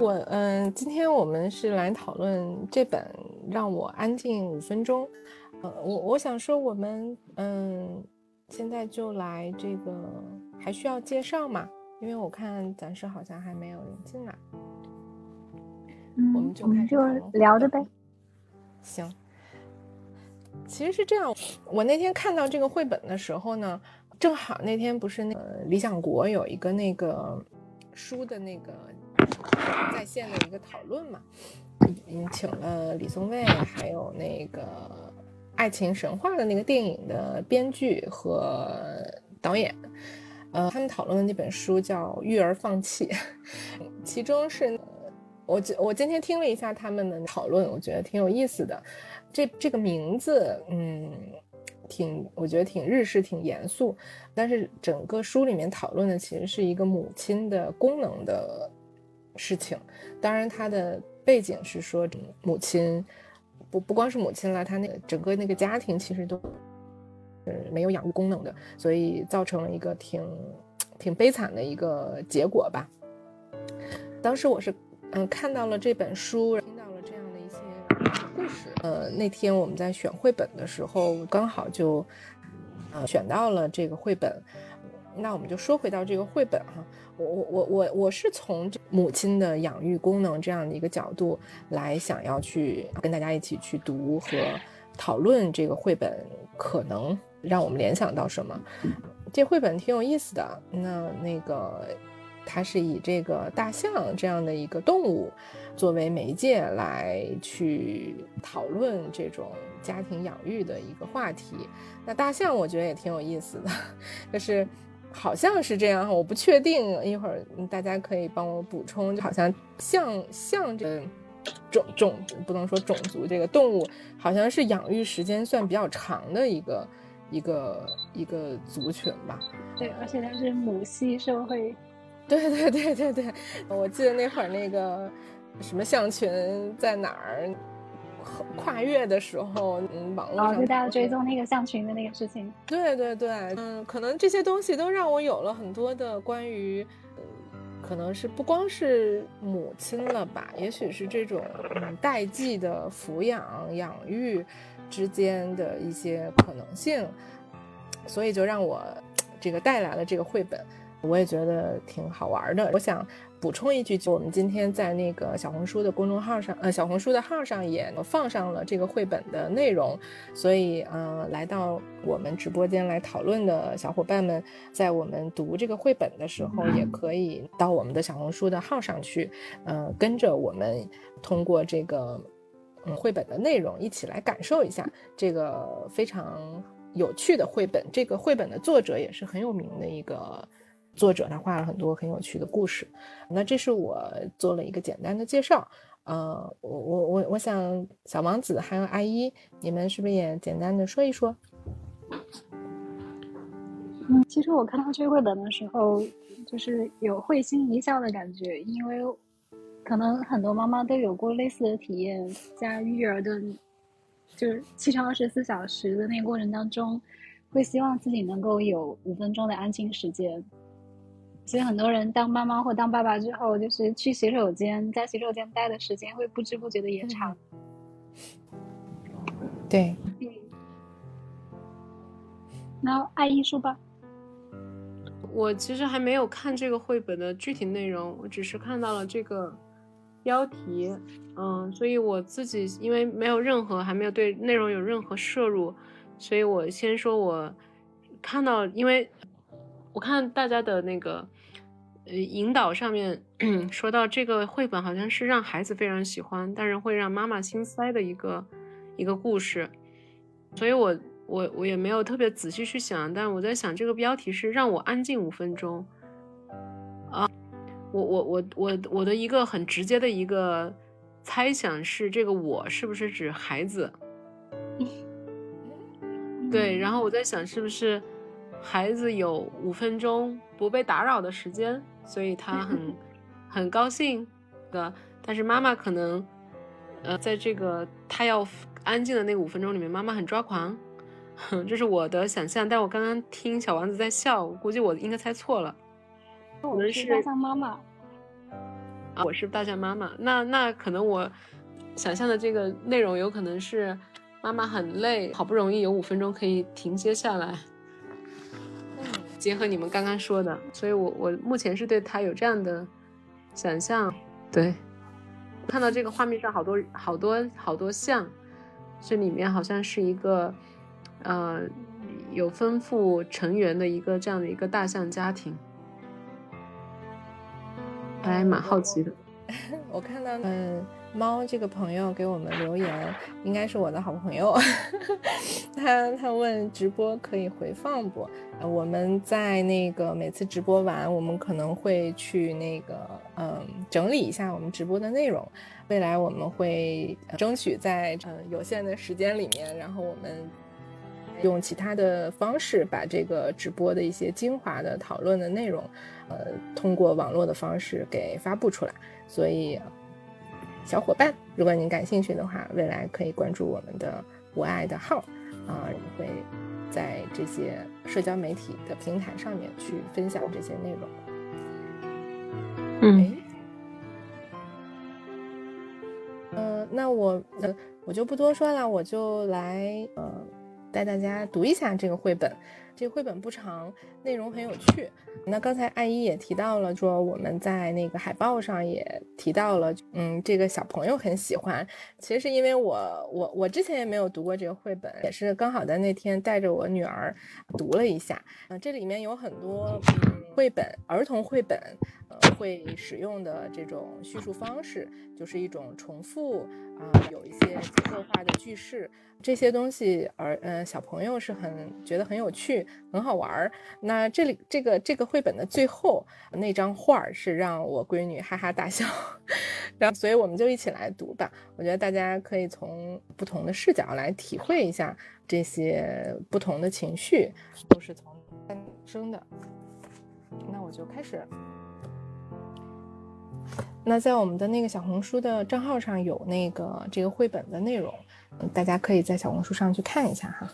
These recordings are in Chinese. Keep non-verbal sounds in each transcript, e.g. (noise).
我嗯，今天我们是来讨论这本《让我安静五分钟》。呃，我我想说，我们嗯，现在就来这个，还需要介绍吗？因为我看暂时好像还没有人进来。嗯，我们就我们就开始聊着呗。行，其实是这样，我那天看到这个绘本的时候呢，正好那天不是那个理想国有一个那个书的那个在线的一个讨论嘛，嗯，请了李松蔚，还有那个《爱情神话》的那个电影的编剧和导演。呃，他们讨论的那本书叫《育儿放弃》，其中是我我今天听了一下他们的讨论，我觉得挺有意思的。这这个名字，嗯，挺我觉得挺日式，挺严肃。但是整个书里面讨论的其实是一个母亲的功能的事情。当然，他的背景是说母亲不不光是母亲了，她那个整个那个家庭其实都是没有养育功能的，所以造成了一个挺挺悲惨的一个结果吧。当时我是嗯看到了这本书，听到了这样的一些故事。呃，那天我们在选绘本的时候，刚好就呃选到了这个绘本。那我们就说回到这个绘本哈，我我我我我是从母亲的养育功能这样的一个角度来想要去跟大家一起去读和讨论这个绘本，可能让我们联想到什么？这绘本挺有意思的。那那个。它是以这个大象这样的一个动物作为媒介来去讨论这种家庭养育的一个话题。那大象我觉得也挺有意思的，(laughs) 就是好像是这样，我不确定，一会儿大家可以帮我补充。就好像象象这个种种不能说种族这个动物，好像是养育时间算比较长的一个一个一个族群吧。对，而且它是母系社会。对对对对对，我记得那会儿那个什么象群在哪儿跨越的时候，嗯，网络大家追踪那个象群的那个事情。对对对，嗯，可能这些东西都让我有了很多的关于，可能是不光是母亲了吧，也许是这种嗯代际的抚养养育之间的一些可能性，所以就让我这个带来了这个绘本。我也觉得挺好玩的。我想补充一句，就我们今天在那个小红书的公众号上，呃，小红书的号上也放上了这个绘本的内容。所以，呃，来到我们直播间来讨论的小伙伴们，在我们读这个绘本的时候，也可以到我们的小红书的号上去，嗯，跟着我们通过这个嗯绘本的内容一起来感受一下这个非常有趣的绘本。这个绘本的作者也是很有名的一个。作者他画了很多很有趣的故事，那这是我做了一个简单的介绍。呃，我我我我想小王子还有阿一，你们是不是也简单的说一说？嗯，其实我看到这绘本的时候，就是有会心一笑的感觉，因为可能很多妈妈都有过类似的体验，在育儿的，就是七乘二十四小时的那个过程当中，会希望自己能够有五分钟的安静时间。所以很多人当妈妈或当爸爸之后，就是去洗手间，在洗手间待的时间会不知不觉的延长。对。嗯那爱艺术吧。我其实还没有看这个绘本的具体内容，我只是看到了这个标题。嗯，所以我自己因为没有任何还没有对内容有任何摄入，所以我先说我看到，因为我看大家的那个。呃，引导上面 (clears throat) 说到这个绘本好像是让孩子非常喜欢，但是会让妈妈心塞的一个一个故事，所以我我我也没有特别仔细去想，但我在想这个标题是让我安静五分钟。啊，我我我我我的一个很直接的一个猜想是这个我是不是指孩子？(laughs) 对，然后我在想是不是孩子有五分钟不被打扰的时间。所以他很很高兴的，但是妈妈可能，呃，在这个他要安静的那五分钟里面，妈妈很抓狂，(laughs) 这是我的想象。但我刚刚听小王子在笑，估计我应该猜错了。我们是大象妈妈。啊，我是大象妈妈。那那可能我想象的这个内容有可能是妈妈很累，好不容易有五分钟可以停歇下来。结合你们刚刚说的，所以我我目前是对他有这样的想象。对，看到这个画面上好多好多好多像，这里面好像是一个呃有丰富成员的一个这样的一个大象家庭。还蛮好奇的，(laughs) 我看到嗯，猫这个朋友给我们留言，应该是我的好朋友。(laughs) 他他问直播可以回放不？我们在那个每次直播完，我们可能会去那个嗯整理一下我们直播的内容。未来我们会争取在嗯有限的时间里面，然后我们用其他的方式把这个直播的一些精华的讨论的内容。呃，通过网络的方式给发布出来，所以小伙伴，如果您感兴趣的话，未来可以关注我们的我爱的号啊，我们会在这些社交媒体的平台上面去分享这些内容。嗯，呃，那我呃我就不多说了，我就来呃带大家读一下这个绘本。这绘本不长，内容很有趣。那刚才艾依也提到了，说我们在那个海报上也提到了，嗯，这个小朋友很喜欢。其实是因为我我我之前也没有读过这个绘本，也是刚好在那天带着我女儿读了一下。嗯，这里面有很多绘本，儿童绘本，呃，会使用的这种叙述方式，就是一种重复啊，有一些结构化的句式。这些东西，而嗯小朋友是很觉得很有趣，很好玩儿。那这里这个这个绘本的最后那张画儿是让我闺女哈哈大笑，(laughs) 然后所以我们就一起来读吧。我觉得大家可以从不同的视角来体会一下这些不同的情绪，都是从诞生的。那我就开始。那在我们的那个小红书的账号上有那个这个绘本的内容。大家可以在小红书上去看一下哈。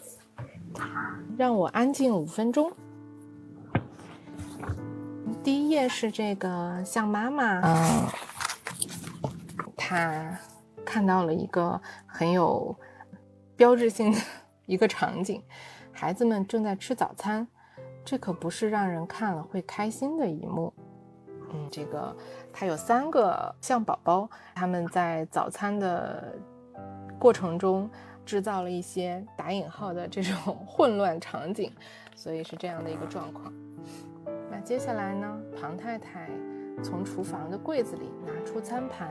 让我安静五分钟。第一页是这个像妈妈，嗯，她看到了一个很有标志性的一个场景，孩子们正在吃早餐，这可不是让人看了会开心的一幕。嗯，这个他有三个象宝宝，他们在早餐的。过程中制造了一些打引号的这种 (laughs) 混乱场景，所以是这样的一个状况。那接下来呢？庞太太从厨房的柜子里拿出餐盘，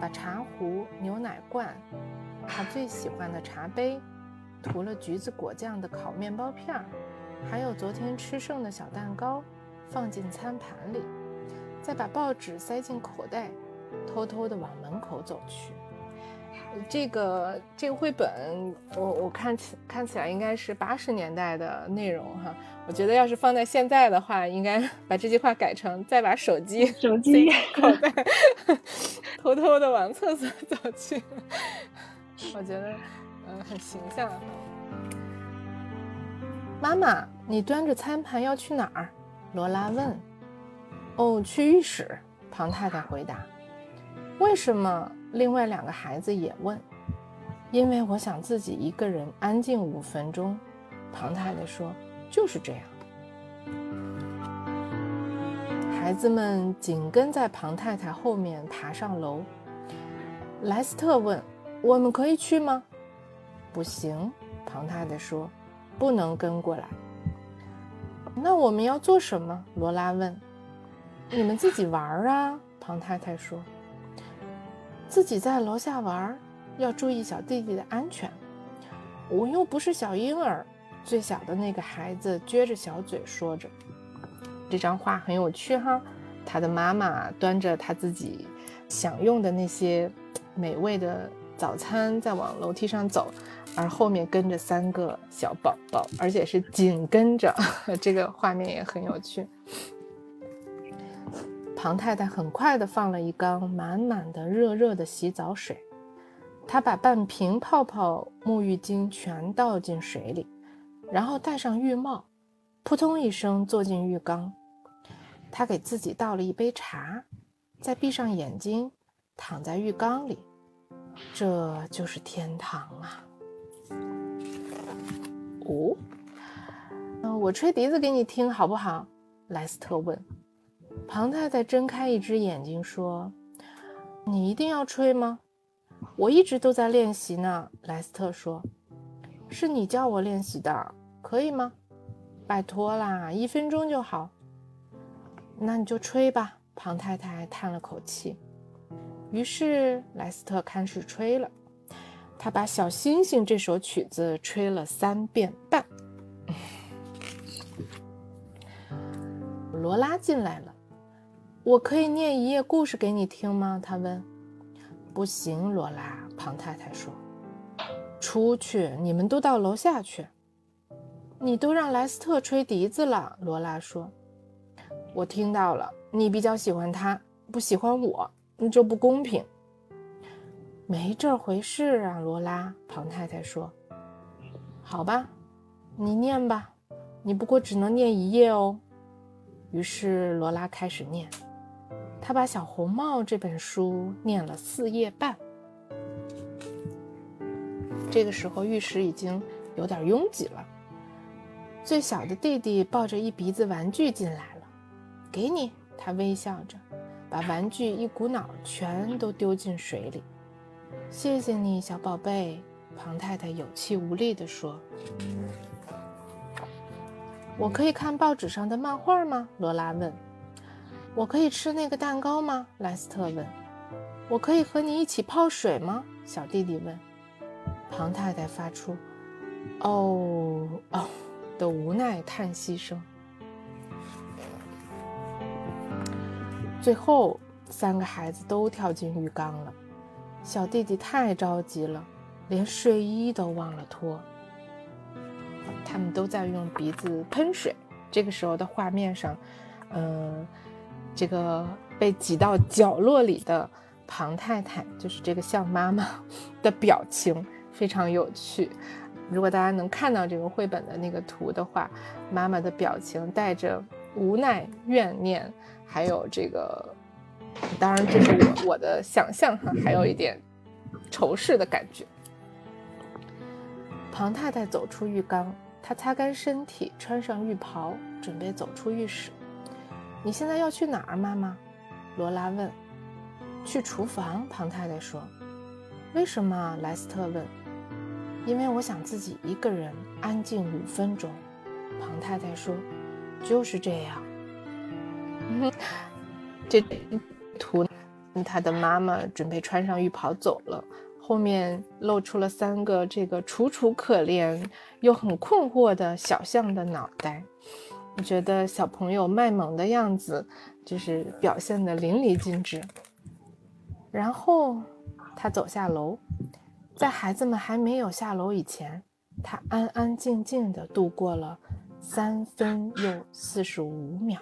把茶壶、牛奶罐、她最喜欢的茶杯、涂了橘子果酱的烤面包片儿，还有昨天吃剩的小蛋糕放进餐盘里，再把报纸塞进口袋，偷偷的往门口走去。这个这个绘本，我我看起看起来应该是八十年代的内容哈。我觉得要是放在现在的话，应该 (laughs) 把这句话改成：再把手机手机口袋，(laughs) 偷偷的往厕所走去。我觉得，嗯，很形象。妈妈，你端着餐盘要去哪儿？罗拉问。哦，去浴室。庞太太回答。为什么？另外两个孩子也问：“因为我想自己一个人安静五分钟。”庞太太说：“就是这样。”孩子们紧跟在庞太太后面爬上楼。莱斯特问：“我们可以去吗？”“不行。”庞太太说，“不能跟过来。”“那我们要做什么？”罗拉问。“你们自己玩啊。”庞太太说。自己在楼下玩，要注意小弟弟的安全。我又不是小婴儿。最小的那个孩子撅着小嘴说着：“这张画很有趣哈。”他的妈妈端着他自己享用的那些美味的早餐，在往楼梯上走，而后面跟着三个小宝宝，而且是紧跟着。(laughs) 这个画面也很有趣。庞太太很快地放了一缸满满的热热的洗澡水，她把半瓶泡泡沐浴精全倒进水里，然后戴上浴帽，扑通一声坐进浴缸。她给自己倒了一杯茶，再闭上眼睛，躺在浴缸里，这就是天堂啊！哦，嗯，我吹笛子给你听好不好？莱斯特问。庞太太睁开一只眼睛说：“你一定要吹吗？我一直都在练习呢。”莱斯特说：“是你叫我练习的，可以吗？拜托啦，一分钟就好。那你就吹吧。”庞太太叹了口气。于是莱斯特开始吹了。他把《小星星》这首曲子吹了三遍半。(laughs) 罗拉进来了。我可以念一页故事给你听吗？他问。不行，罗拉。庞太太说。出去，你们都到楼下去。你都让莱斯特吹笛子了，罗拉说。我听到了。你比较喜欢他，不喜欢我，这不公平。没这回事啊，罗拉。庞太太说：“好吧，你念吧，你不过只能念一页哦。”于是罗拉开始念，他把《小红帽》这本书念了四页半。这个时候浴室已经有点拥挤了。最小的弟弟抱着一鼻子玩具进来了，给你。他微笑着，把玩具一股脑全都丢进水里。谢谢你，小宝贝。庞太太有气无力地说：“我可以看报纸上的漫画吗？”罗拉问。“我可以吃那个蛋糕吗？”莱斯特问。“我可以和你一起泡水吗？”小弟弟问。庞太太发出“哦哦”的无奈叹息声。最后，三个孩子都跳进浴缸了。小弟弟太着急了，连睡衣都忘了脱。他们都在用鼻子喷水。这个时候的画面上，嗯，这个被挤到角落里的庞太太，就是这个像妈妈的表情非常有趣。如果大家能看到这个绘本的那个图的话，妈妈的表情带着无奈、怨念。还有这个，当然这是我我的想象哈，还有一点仇视的感觉。庞太太走出浴缸，她擦干身体，穿上浴袍，准备走出浴室。你现在要去哪儿，妈妈？罗拉问。去厨房，庞太太说。为什么？莱斯特问。因为我想自己一个人安静五分钟。庞太太说。就是这样。这图，他的妈妈准备穿上浴袍走了，后面露出了三个这个楚楚可怜又很困惑的小象的脑袋。觉得小朋友卖萌的样子就是表现的淋漓尽致。然后他走下楼，在孩子们还没有下楼以前，他安安静静的度过了三分又四十五秒。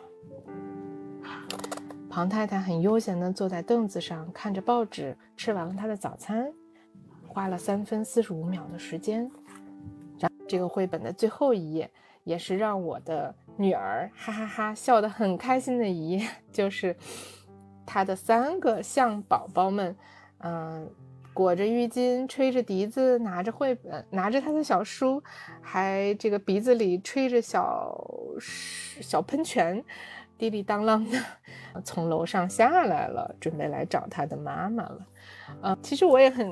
庞太太很悠闲地坐在凳子上，看着报纸，吃完了她的早餐，花了三分四十五秒的时间。这个绘本的最后一页，也是让我的女儿哈哈哈笑得很开心的一页，(laughs) 就是她的三个象宝宝们，嗯，裹着浴巾，吹着笛子，拿着绘本，拿着他的小书，还这个鼻子里吹着小小喷泉。滴滴当啷的从楼上下来了，准备来找他的妈妈了。呃，其实我也很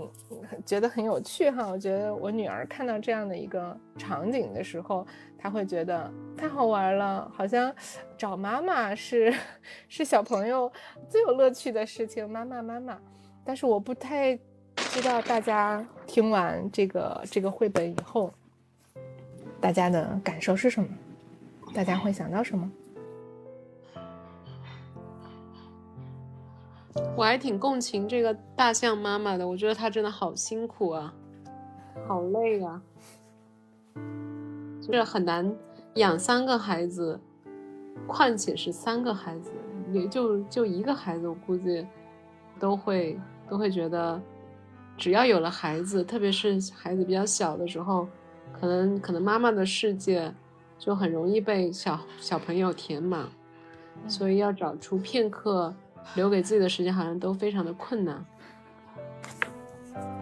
觉得很有趣哈。我觉得我女儿看到这样的一个场景的时候，她会觉得太好玩了，好像找妈妈是 (laughs) 是小朋友最有乐趣的事情。妈妈，妈妈。但是我不太知道大家听完这个这个绘本以后，大家的感受是什么？大家会想到什么？(laughs) 我还挺共情这个大象妈妈的，我觉得她真的好辛苦啊，好累啊，就是很难养三个孩子，况且是三个孩子，也就就一个孩子，我估计都会都会觉得，只要有了孩子，特别是孩子比较小的时候，可能可能妈妈的世界就很容易被小小朋友填满，所以要找出片刻。留给自己的时间好像都非常的困难。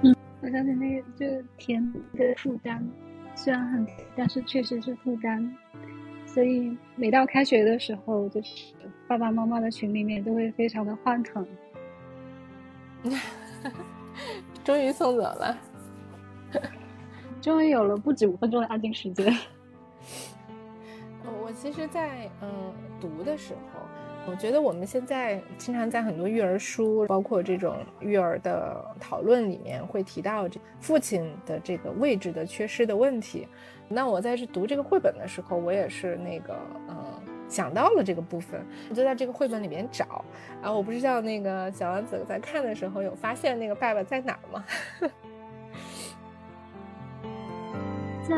嗯，我想起那个就填的负担，虽然很，但是确实是负担。所以每到开学的时候，就是爸爸妈妈的群里面都会非常的欢腾。(laughs) 终于送走了，(laughs) 终于有了不止五分钟的安静时间。我其实，在嗯读的时候，我觉得我们现在经常在很多育儿书，包括这种育儿的讨论里面，会提到这父亲的这个位置的缺失的问题。那我在这读这个绘本的时候，我也是那个嗯想到了这个部分，我就在这个绘本里面找。啊，我不知道那个小王子在看的时候有发现那个爸爸在哪儿吗？(laughs) 在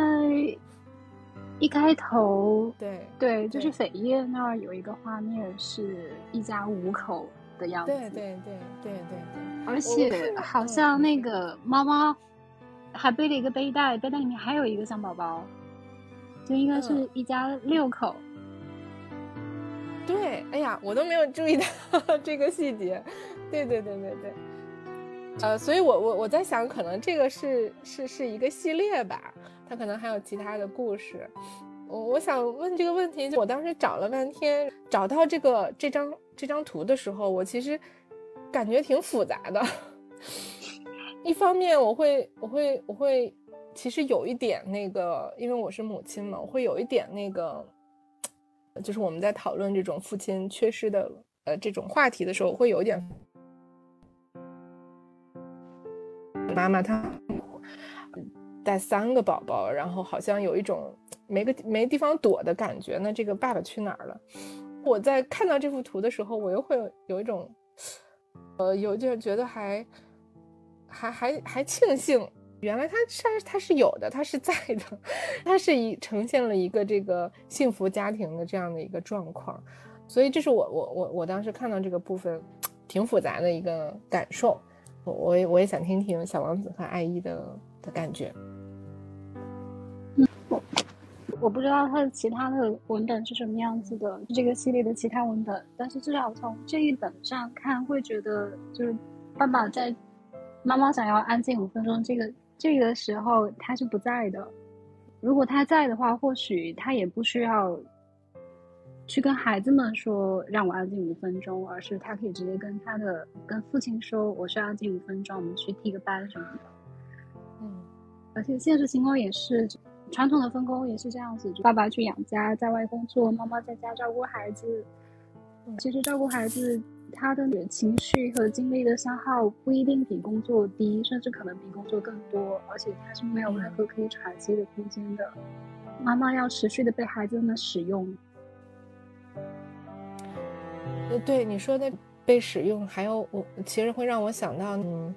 一开头，对对，就是扉页那儿有一个画面，是一家五口的样子。对对对对对对。而且好像那个猫猫还背了一个背带，背带里面还有一个小宝宝，就应该是一家六口。对，哎呀，我都没有注意到 (laughs) 这个细节。对对对对对。呃，所以我我我在想，可能这个是是是一个系列吧。他可能还有其他的故事，我我想问这个问题，就我当时找了半天，找到这个这张这张图的时候，我其实感觉挺复杂的。(laughs) 一方面，我会我会我会，其实有一点那个，因为我是母亲嘛，我会有一点那个，就是我们在讨论这种父亲缺失的呃这种话题的时候，会有一点妈妈她。带三个宝宝，然后好像有一种没个没地方躲的感觉。那这个爸爸去哪儿了？我在看到这幅图的时候，我又会有一种，呃，有点觉得还还还还庆幸，原来他他他是有的，他是在的，他是一呈现了一个这个幸福家庭的这样的一个状况。所以这是我我我我当时看到这个部分挺复杂的一个感受。我我也我也想听听小王子和爱伊的的感觉。我不知道他的其他的文本是什么样子的，这个系列的其他文本，但是至少从这一本上看，会觉得就是爸爸在妈妈想要安静五分钟这个这个时候他是不在的。如果他在的话，或许他也不需要去跟孩子们说让我安静五分钟，而是他可以直接跟他的跟父亲说我需要安静五分钟，我们去替个班什么的。嗯，而且现实情况也是。传统的分工也是这样子，爸爸去养家，在外工作，妈妈在家照顾孩子。其实照顾孩子，他的情绪和精力的消耗不一定比工作低，甚至可能比工作更多，而且他是没有任何可以喘息的空间的。妈妈要持续的被孩子们使用。呃，对你说的被使用，还有我其实会让我想到，嗯，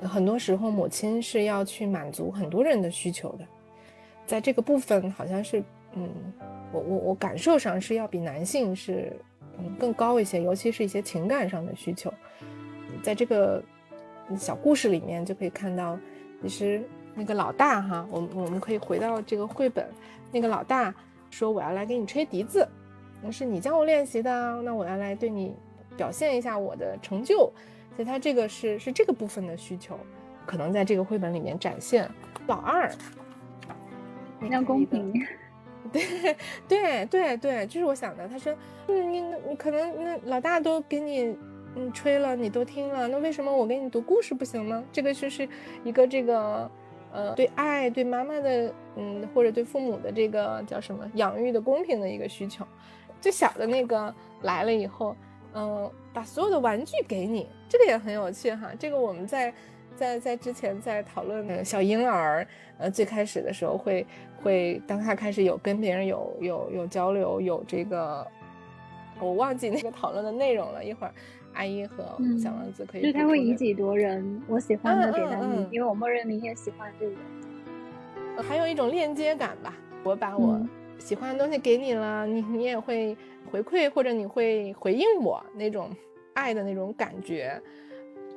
很多时候母亲是要去满足很多人的需求的。在这个部分，好像是，嗯，我我我感受上是要比男性是，嗯，更高一些，尤其是一些情感上的需求。在这个小故事里面就可以看到，其实那个老大哈，我们我们可以回到这个绘本，那个老大说我要来给你吹笛子，那是你教我练习的，那我要来对你表现一下我的成就，所以他这个是是这个部分的需求，可能在这个绘本里面展现。老二。比较公平，(laughs) 对对对对，就是我想的。他说，嗯，你你可能那老大都给你嗯吹了，你都听了，那为什么我给你读故事不行吗？这个就是一个这个呃对爱对妈妈的嗯或者对父母的这个叫什么养育的公平的一个需求。最小的那个来了以后，嗯，把所有的玩具给你，这个也很有趣哈。这个我们在。在在之前在讨论小婴儿，呃，最开始的时候会会当他开始有跟别人有有有交流，有这个，我忘记那个讨论的内容了。一会儿阿姨和小王子可以，就是他会以己度人，我喜欢的给到你，因为我默认你也喜欢这个，还有一种链接感吧。我把我喜欢的东西给你了，你你也会回馈或者你会回应我那种爱的那种感觉。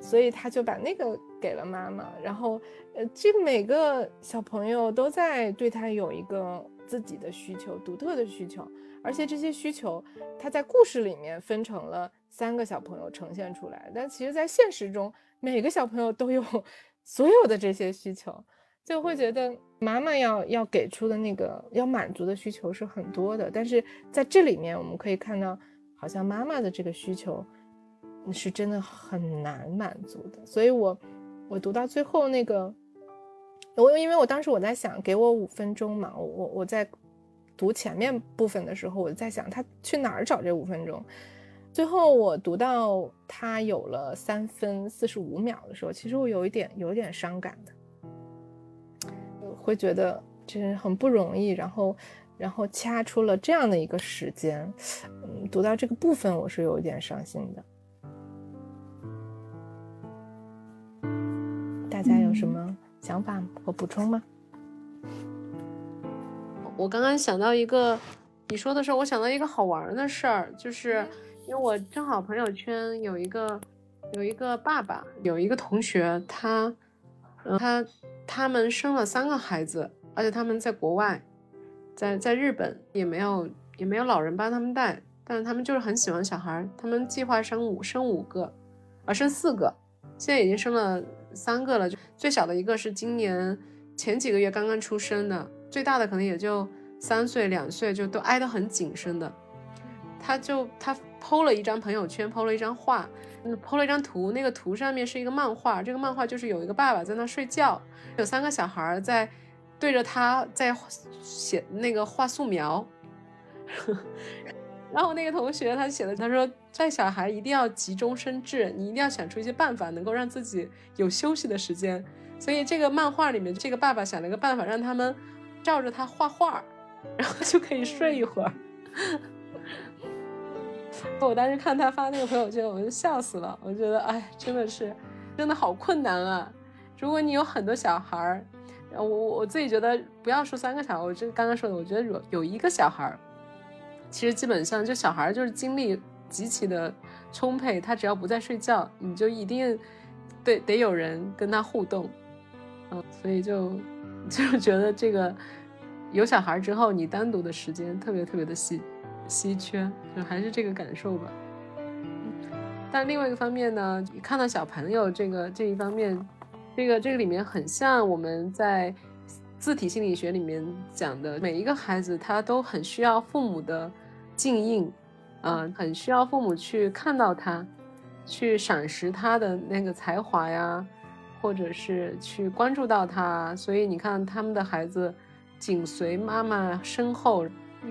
所以他就把那个给了妈妈，然后，呃，这每个小朋友都在对他有一个自己的需求，独特的需求，而且这些需求，他在故事里面分成了三个小朋友呈现出来，但其实，在现实中，每个小朋友都有所有的这些需求，就会觉得妈妈要要给出的那个要满足的需求是很多的，但是在这里面，我们可以看到，好像妈妈的这个需求是真的很难满足的，所以我我读到最后那个。我因为我当时我在想，给我五分钟嘛，我我我在读前面部分的时候，我在想他去哪儿找这五分钟。最后我读到他有了三分四十五秒的时候，其实我有一点有一点伤感的，会觉得这是很不容易，然后然后掐出了这样的一个时间，嗯，读到这个部分我是有一点伤心的。家有什么？想法和补充吗？我刚刚想到一个，你说的时候，我想到一个好玩的事儿，就是因为我正好朋友圈有一个有一个爸爸，有一个同学，他，嗯，他他们生了三个孩子，而且他们在国外，在在日本也没有也没有老人帮他们带，但是他们就是很喜欢小孩，他们计划生五生五个，啊，生四个，现在已经生了。三个了，就最小的一个是今年前几个月刚刚出生的，最大的可能也就三岁两岁，就都挨得很紧身的。他就他剖了一张朋友圈，剖了一张画，嗯，剖了一张图，那个图上面是一个漫画，这个漫画就是有一个爸爸在那睡觉，有三个小孩在对着他在写那个画素描。(laughs) 然后我那个同学他写的，他说带小孩一定要急中生智，你一定要想出一些办法，能够让自己有休息的时间。所以这个漫画里面，这个爸爸想了一个办法，让他们照着他画画，然后就可以睡一会儿。我当时看他发那个朋友圈，我就笑死了。我觉得，哎，真的是，真的好困难啊！如果你有很多小孩儿，我我自己觉得，不要说三个小孩，我这刚刚说的，我觉得有有一个小孩儿。其实基本上，就小孩就是精力极其的充沛，他只要不在睡觉，你就一定得得有人跟他互动，嗯，所以就 (laughs) 就觉得这个有小孩之后，你单独的时间特别特别的稀稀缺，就还是这个感受吧。但另外一个方面呢，看到小朋友这个这一方面，这个这个里面很像我们在字体心理学里面讲的，每一个孩子他都很需要父母的。静应，嗯，很需要父母去看到他，去赏识他的那个才华呀，或者是去关注到他。所以你看，他们的孩子紧随妈妈身后，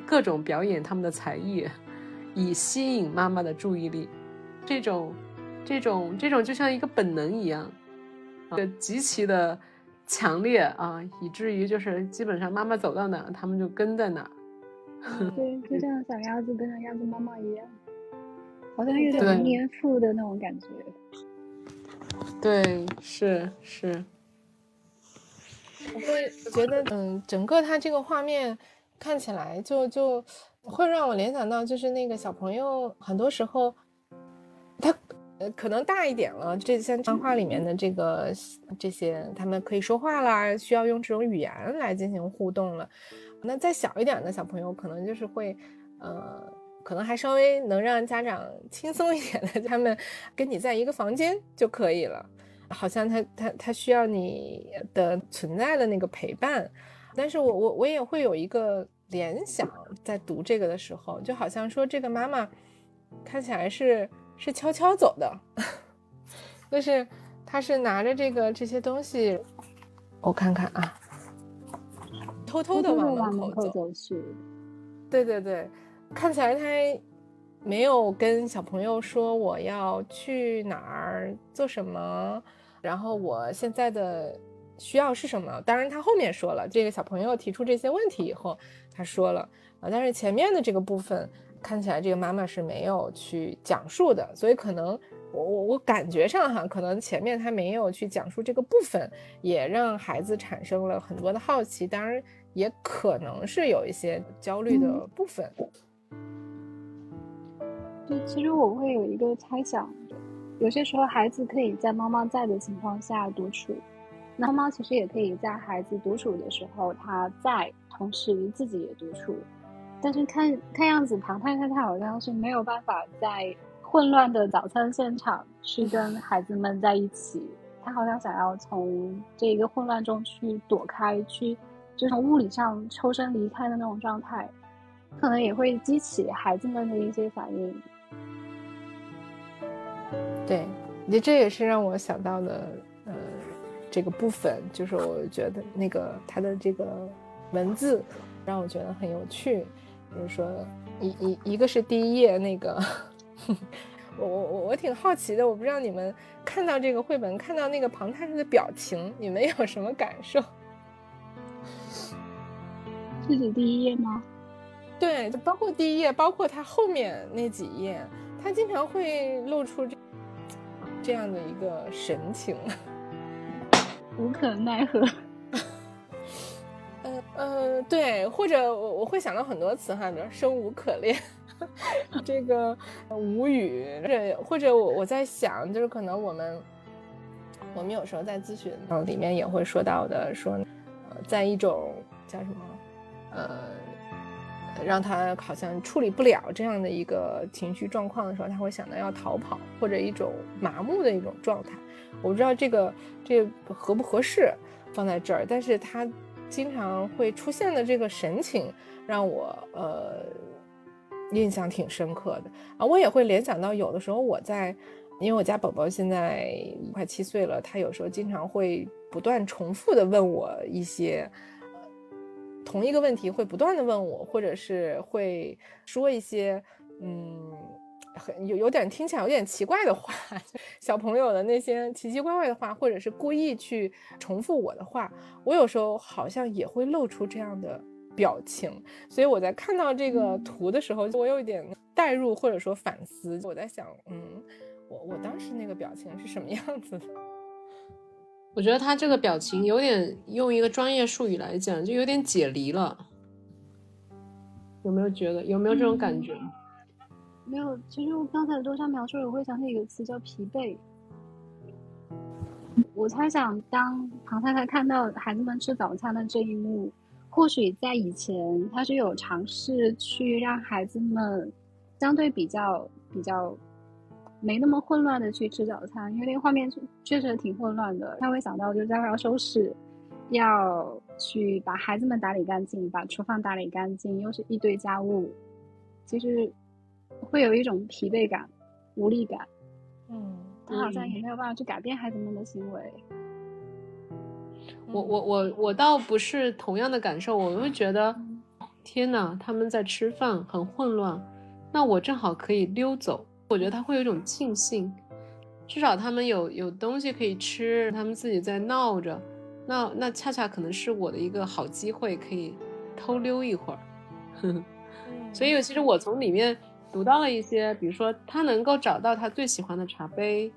各种表演他们的才艺，以吸引妈妈的注意力。这种、这种、这种，就像一个本能一样，呃，极其的强烈啊，以至于就是基本上妈妈走到哪，他们就跟在哪。(laughs) 对，就像小鸭子跟着鸭子妈妈一样，好像有点黏附的那种感觉。对，是是。我会 (laughs) 觉得，嗯，整个它这个画面看起来就就会让我联想到，就是那个小朋友，很多时候他呃可能大一点了，这像漫画里面的这个这些，他们可以说话啦，需要用这种语言来进行互动了。那再小一点的小朋友，可能就是会，呃，可能还稍微能让家长 (laughs) 轻松一点的，他们跟你在一个房间就可以了，好像他他他需要你的存在的那个陪伴。但是我我我也会有一个联想，在读这个的时候，就好像说这个妈妈看起来是是悄悄走的，(laughs) 就是她是拿着这个这些东西，我看看啊。偷偷的往门口走去，对对对，看起来他没有跟小朋友说我要去哪儿做什么，然后我现在的需要是什么。当然他后面说了，这个小朋友提出这些问题以后，他说了啊，但是前面的这个部分看起来这个妈妈是没有去讲述的，所以可能。我我我感觉上哈，可能前面他没有去讲述这个部分，也让孩子产生了很多的好奇，当然也可能是有一些焦虑的部分。就其实我会有一个猜想，有些时候孩子可以在妈妈在的情况下独处，那妈妈其实也可以在孩子独处的时候，他在同时自己也独处。但是看看样子，庞太太她好像是没有办法在混乱的早餐现场去跟孩子们在一起。她好像想要从这一个混乱中去躲开，去就从物理上抽身离开的那种状态，可能也会激起孩子们的一些反应。对，你这也是让我想到的，呃，这个部分就是我觉得那个他的这个文字让我觉得很有趣。比如说，一一一个是第一页那个，(laughs) 我我我我挺好奇的，我不知道你们看到这个绘本，看到那个庞太太的表情，你们有什么感受？是指第一页吗？对，就包括第一页，包括他后面那几页，他经常会露出这这样的一个神情，(laughs) 无可奈何。(laughs) 呃呃，对，或者我我会想到很多词哈，比如生无可恋，(laughs) 这个无语，或者或者我我在想，就是可能我们我们有时候在咨询里面也会说到的，说呃，在一种叫什么呃。让他好像处理不了这样的一个情绪状况的时候，他会想到要逃跑或者一种麻木的一种状态。我不知道这个这合不合适放在这儿，但是他经常会出现的这个神情让我呃印象挺深刻的啊。我也会联想到有的时候我在，因为我家宝宝现在快七岁了，他有时候经常会不断重复的问我一些。呃同一个问题会不断的问我，或者是会说一些，嗯，很有有点听起来有点奇怪的话，(laughs) 小朋友的那些奇奇怪怪的话，或者是故意去重复我的话，我有时候好像也会露出这样的表情。所以我在看到这个图的时候，我有一点代入或者说反思。我在想，嗯，我我当时那个表情是什么样子的？我觉得他这个表情有点用一个专业术语来讲，就有点解离了。有没有觉得？有没有这种感觉？没有。其实我刚才多少描述，我会想起一个词叫疲惫。我猜想，当庞太太看到孩子们吃早餐的这一幕，或许在以前，他是有尝试去让孩子们相对比较比较。没那么混乱的去吃早餐，因为那个画面确实挺混乱的。他会想到，就待会要收拾，要去把孩子们打理干净，把厨房打理干净，又是一堆家务，其实会有一种疲惫感、无力感。嗯，他好像也没有办法去改变孩子们的行为。我我我我倒不是同样的感受，我会觉得，天哪，他们在吃饭很混乱，那我正好可以溜走。我觉得他会有一种庆幸，至少他们有有东西可以吃，他们自己在闹着，那那恰恰可能是我的一个好机会，可以偷溜一会儿。(laughs) 所以其实我从里面读到了一些，比如说他能够找到他最喜欢的茶杯，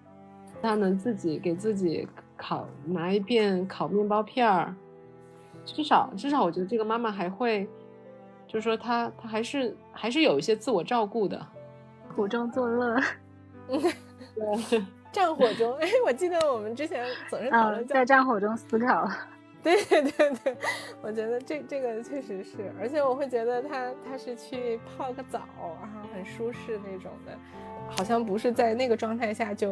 他能自己给自己烤拿一片烤面包片儿，至少至少我觉得这个妈妈还会，就是说她她还是还是有一些自我照顾的。苦中作乐，对，(laughs) 战火中，哎，我记得我们之前总是讨论在战火中思考，(laughs) 对对对对，我觉得这这个确实是，而且我会觉得他他是去泡个澡然后，很舒适那种的，好像不是在那个状态下就，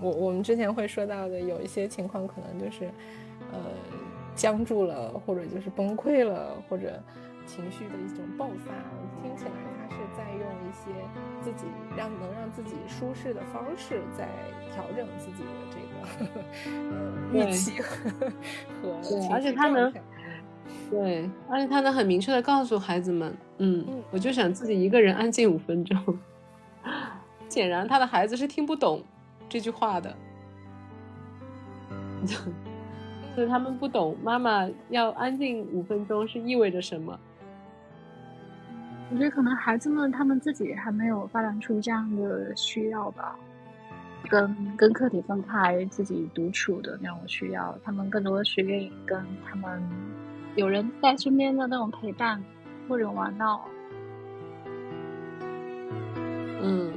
我我们之前会说到的有一些情况可能就是，呃，僵住了，或者就是崩溃了，或者情绪的一种爆发，听起来他是在用一些。自己让能让自己舒适的方式，在调整自己的这个呃预期和对，而且他能对，而且他能很明确的告诉孩子们，嗯，我就想自己一个人安静五分钟。(laughs) 显然，他的孩子是听不懂这句话的，(laughs) 就是他们不懂妈妈要安静五分钟是意味着什么。我觉得可能孩子们他们自己还没有发展出这样的需要吧，跟跟客体分开、自己独处的那种需要，他们更多的是愿意跟他们有人在身边的那种陪伴或者玩闹。嗯，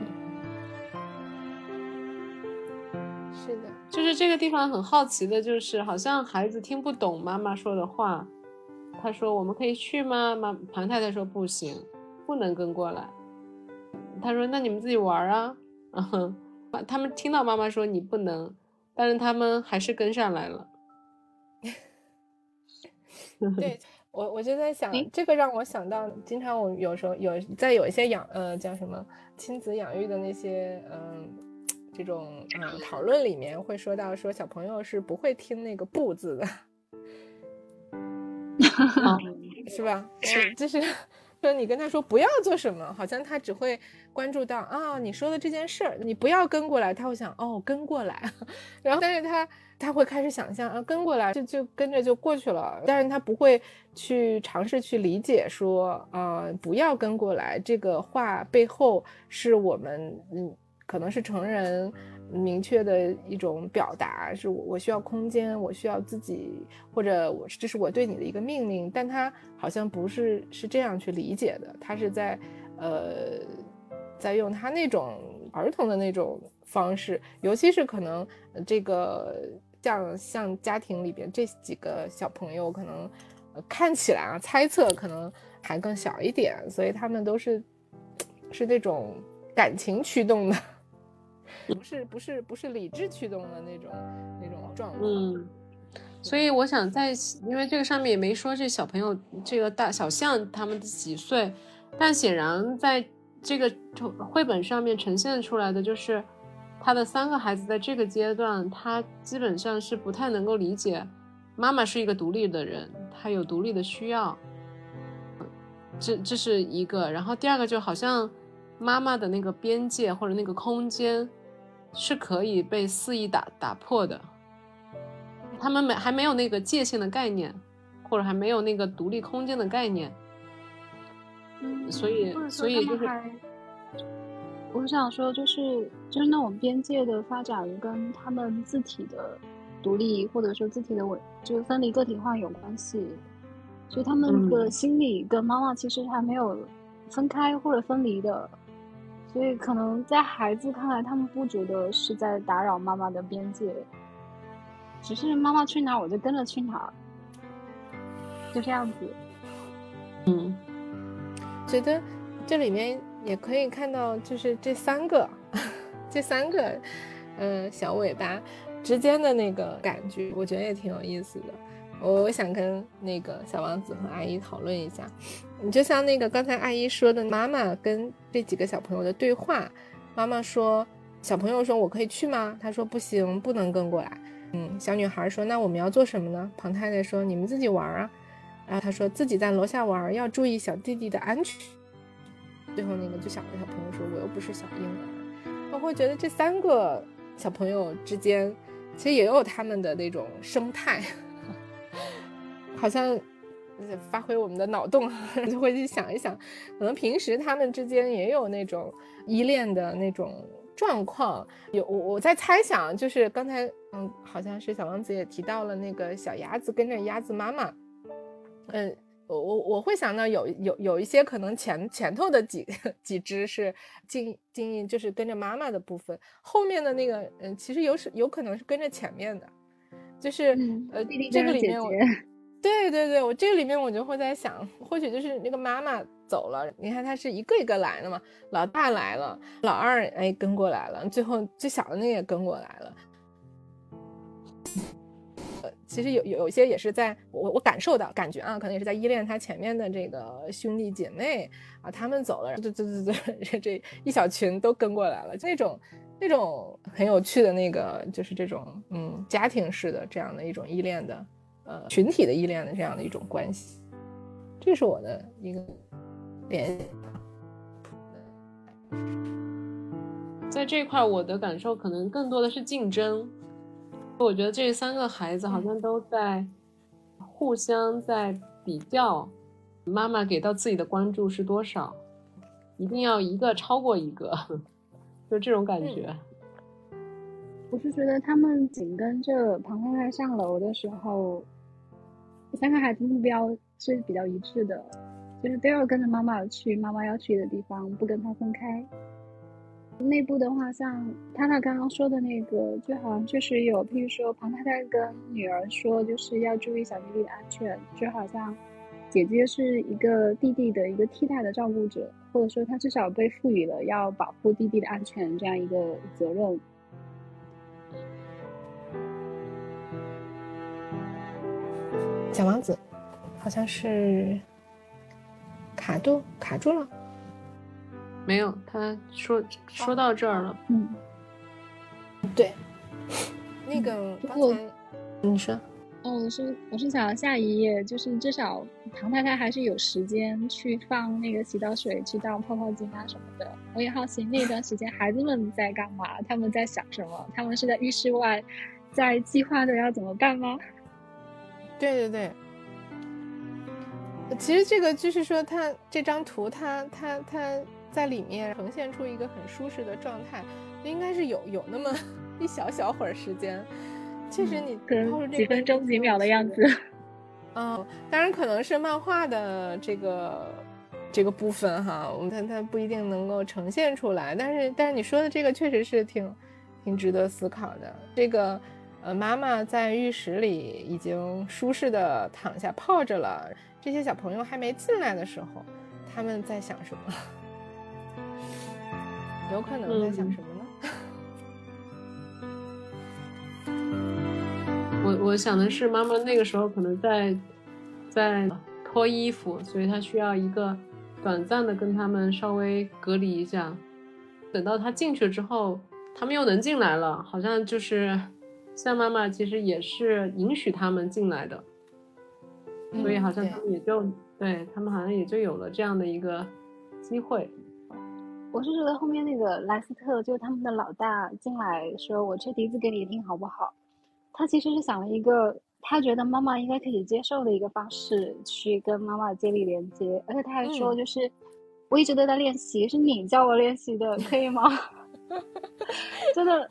是的，就是这个地方很好奇的，就是好像孩子听不懂妈妈说的话，他说我们可以去吗？妈庞太太说不行，不能跟过来。他说那你们自己玩啊。嗯，(laughs) 他们听到妈妈说你不能，但是他们还是跟上来了。(laughs) 对我，我就在想，这个让我想到，经常我有时候有在有一些养呃叫什么亲子养育的那些嗯这种嗯讨论里面会说到说小朋友是不会听那个不字的，(laughs) 是吧？是，就是说你跟他说不要做什么，好像他只会关注到啊你说的这件事儿，你不要跟过来，他会想哦跟过来，(laughs) 然后但是他。他会开始想象啊，跟过来就就跟着就过去了，但是他不会去尝试去理解说啊，不要跟过来这个话背后是我们嗯，可能是成人明确的一种表达，是我我需要空间，我需要自己，或者我这是我对你的一个命令，但他好像不是是这样去理解的，他是在呃，在用他那种儿童的那种方式，尤其是可能这个。像像家庭里边这几个小朋友，可能看起来啊，猜测可能还更小一点，所以他们都是 (tsk) 是那种感情驱动的，不是不是不是理智驱动的那种那种状态。嗯，所以我想在，因为这个上面也没说这小朋友这个大小象他们的几岁，但显然在这个绘本上面呈现出来的就是。他的三个孩子在这个阶段，他基本上是不太能够理解，妈妈是一个独立的人，他有独立的需要。这这是一个，然后第二个就好像妈妈的那个边界或者那个空间是可以被肆意打打破的。他们没还没有那个界限的概念，或者还没有那个独立空间的概念。嗯，所以所以就是。我想说，就是就是那种边界的发展跟他们字体的独立，或者说字体的稳，就是分离个体化有关系。所以他们的心理跟妈妈其实还没有分开或者分离的，所以可能在孩子看来，他们不觉得是在打扰妈妈的边界，只是妈妈去哪儿我就跟着去哪儿，就这样子。嗯，觉得这里面。也可以看到，就是这三个，(laughs) 这三个，嗯，小尾巴之间的那个感觉，我觉得也挺有意思的。我我想跟那个小王子和阿姨讨论一下。你就像那个刚才阿姨说的，妈妈跟这几个小朋友的对话，妈妈说，小朋友说我可以去吗？他说不行，不能跟过来。嗯，小女孩说那我们要做什么呢？庞太太说你们自己玩啊。然后他说自己在楼下玩，要注意小弟弟的安全。最后那个最小的小朋友说：“我又不是小婴儿。”我会觉得这三个小朋友之间，其实也有他们的那种生态，好像发挥我们的脑洞，(laughs) 就会去想一想，可能平时他们之间也有那种依恋的那种状况。有我我在猜想，就是刚才嗯，好像是小王子也提到了那个小鸭子跟着鸭子妈妈，嗯。我我我会想到有有有一些可能前前头的几 (laughs) 几只是经经营就是跟着妈妈的部分，后面的那个嗯其实有是有可能是跟着前面的，就是呃这个里面我对对对我这个里面我就会在想，或许就是那个妈妈走了，你看他是一个一个来的嘛，老大来了，老二哎跟过来了，最后最小的那个也跟过来了。呃其实有有些也是在我我感受到感觉啊，可能也是在依恋他前面的这个兄弟姐妹啊，他们走了，对对对对，这一小群都跟过来了，那种那种很有趣的那个，就是这种嗯家庭式的这样的一种依恋的呃群体的依恋的这样的一种关系，这是我的一个联想。在这块，我的感受可能更多的是竞争。我觉得这三个孩子好像都在互相在比较，妈妈给到自己的关注是多少，一定要一个超过一个，(laughs) 就这种感觉。我是觉得他们紧跟着庞太太上楼的时候，三个孩子目标是比较一致的，就是都要跟着妈妈去妈妈要去的地方，不跟她分开。内部的话，像他他刚刚说的那个，就好像确实有，譬如说庞太太跟女儿说，就是要注意小弟弟的安全，就好像姐姐是一个弟弟的一个替代的照顾者，或者说她至少被赋予了要保护弟弟的安全这样一个责任。小王子，好像是卡住卡住了。没有，他说说到这儿了。嗯，对，那个刚才你说，哦，我是我是想下一页，就是至少唐太太还是有时间去放那个洗澡水，去倒泡泡巾啊什么的。我也好奇那段时间孩子们在干嘛，他们在想什么？他们是在浴室外在计划着要怎么办吗？对对对。其实这个就是说，他这张图，他他他。在里面呈现出一个很舒适的状态，应该是有有那么 (laughs) 一小小会儿时间，确实你几分钟几秒的样子。(laughs) 嗯，当然可能是漫画的这个这个部分哈，我们它它不一定能够呈现出来，但是但是你说的这个确实是挺挺值得思考的。这个呃，妈妈在浴室里已经舒适的躺下泡着了，这些小朋友还没进来的时候，他们在想什么？(laughs) 有可能在想什么呢？(laughs) 我我想的是，妈妈那个时候可能在在脱衣服，所以她需要一个短暂的跟他们稍微隔离一下。等到她进去之后，他们又能进来了，好像就是像妈妈其实也是允许他们进来的，所以好像他们也就对他们好像也就有了这样的一个机会。我是觉得后面那个莱斯特，就是他们的老大进来说：“我吹笛子给你听，好不好？”他其实是想了一个他觉得妈妈应该可以接受的一个方式，去跟妈妈建立连接。而且他还说：“就是我一直都在练习，是你教我练习的，可以吗？” (laughs) 真的，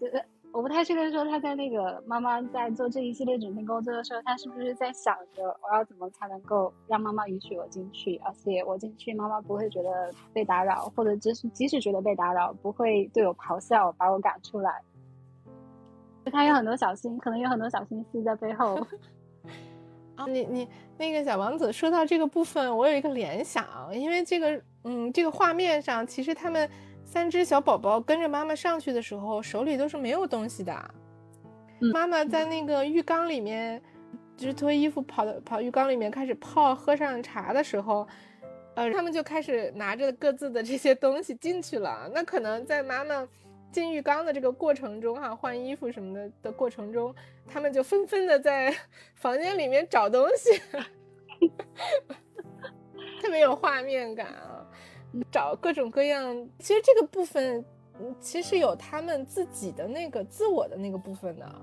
觉得。我不太确定说他在那个妈妈在做这一系列准备工作的时候，他是不是在想着我要怎么才能够让妈妈允许我进去，而且我进去妈妈不会觉得被打扰，或者即使即使觉得被打扰，不会对我咆哮把我赶出来。他有很多小心，可能有很多小心思在背后。(laughs) 啊，你你那个小王子说到这个部分，我有一个联想，因为这个嗯，这个画面上其实他们。三只小宝宝跟着妈妈上去的时候，手里都是没有东西的。妈妈在那个浴缸里面，就是脱衣服跑到跑浴缸里面开始泡，喝上茶的时候，呃，他们就开始拿着各自的这些东西进去了。那可能在妈妈进浴缸的这个过程中，哈，换衣服什么的的过程中，他们就纷纷的在 (laughs) 房间里面找东西，(laughs) 特别有画面感啊。找各种各样，其实这个部分，其实有他们自己的那个自我的那个部分的，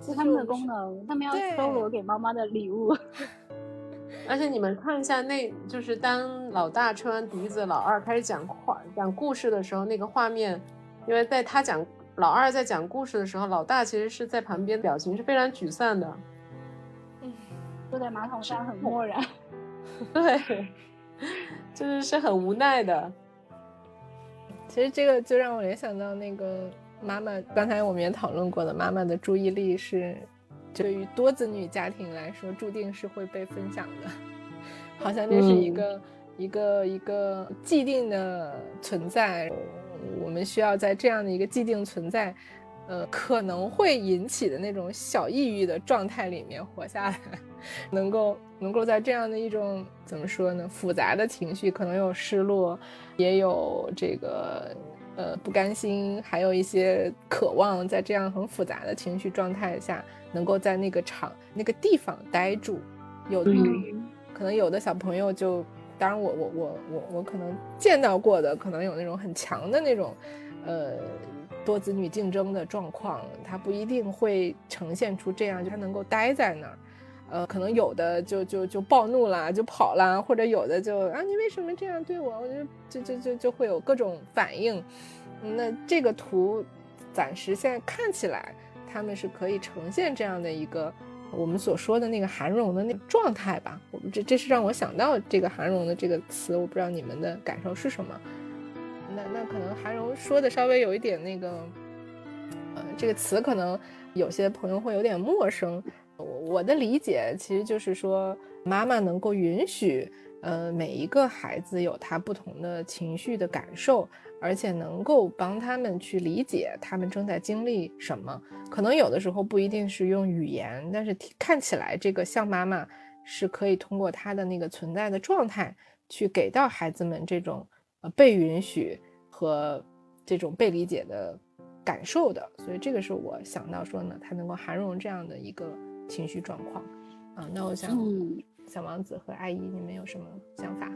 是他们的功能，他们要收罗给妈妈的礼物。(laughs) 而且你们看一下，那就是当老大吹完笛子，老二开始讲话讲故事的时候，那个画面，因为在他讲老二在讲故事的时候，老大其实是在旁边，表情是非常沮丧的，嗯，坐在马桶上很漠然，(laughs) 对。(laughs) 就是是很无奈的。其实这个就让我联想到那个妈妈，刚才我们也讨论过的，妈妈的注意力是对于多子女家庭来说，注定是会被分享的。(laughs) 好像这是一个一个一个既定的存在，我们需要在这样的一个既定存在，呃，可能会引起的那种小抑郁的状态里面活下来。能够能够在这样的一种怎么说呢？复杂的情绪，可能有失落，也有这个呃不甘心，还有一些渴望，在这样很复杂的情绪状态下，能够在那个场那个地方待住。有的可能有的小朋友就，当然我我我我我可能见到过的，可能有那种很强的那种呃多子女竞争的状况，他不一定会呈现出这样，就他能够待在那儿。呃，可能有的就就就暴怒了，就跑了，或者有的就啊，你为什么这样对我？我就就就就就会有各种反应。那这个图暂时现在看起来，他们是可以呈现这样的一个我们所说的那个韩荣的那个状态吧？我们这这是让我想到这个韩荣的这个词，我不知道你们的感受是什么。那那可能韩荣说的稍微有一点那个，呃，这个词可能有些朋友会有点陌生。我我的理解其实就是说，妈妈能够允许，呃，每一个孩子有他不同的情绪的感受，而且能够帮他们去理解他们正在经历什么。可能有的时候不一定是用语言，但是看起来这个像妈妈是可以通过他的那个存在的状态，去给到孩子们这种呃被允许和这种被理解的。感受的，所以这个是我想到说呢，他能够涵容这样的一个情绪状况啊。那我想，小王子和阿姨，你们有什么想法？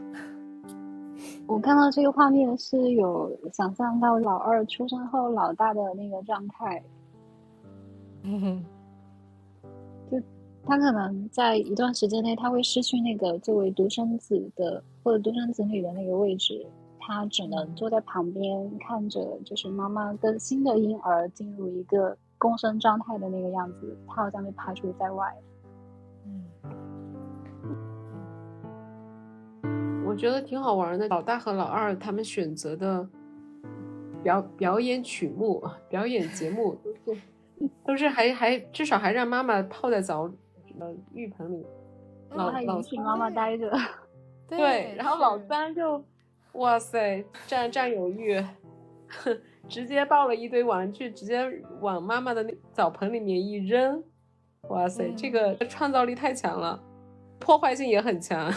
(laughs) 我看到这个画面是有想象到老二出生后老大的那个状态，嗯，(laughs) 就他可能在一段时间内他会失去那个作为独生子的或者独生子女的那个位置。他只能坐在旁边看着，就是妈妈跟新的婴儿进入一个共生状态的那个样子，他好像被排除在外。嗯，我觉得挺好玩的。老大和老二他们选择的表表演曲目、表演节目都是都是还还至少还让妈妈泡在澡呃浴盆里，老老请妈妈待着。对，然后老三就。哇塞，占占有欲，直接抱了一堆玩具，直接往妈妈的那澡盆里面一扔。哇塞，这个创造力太强了，破坏性也很强。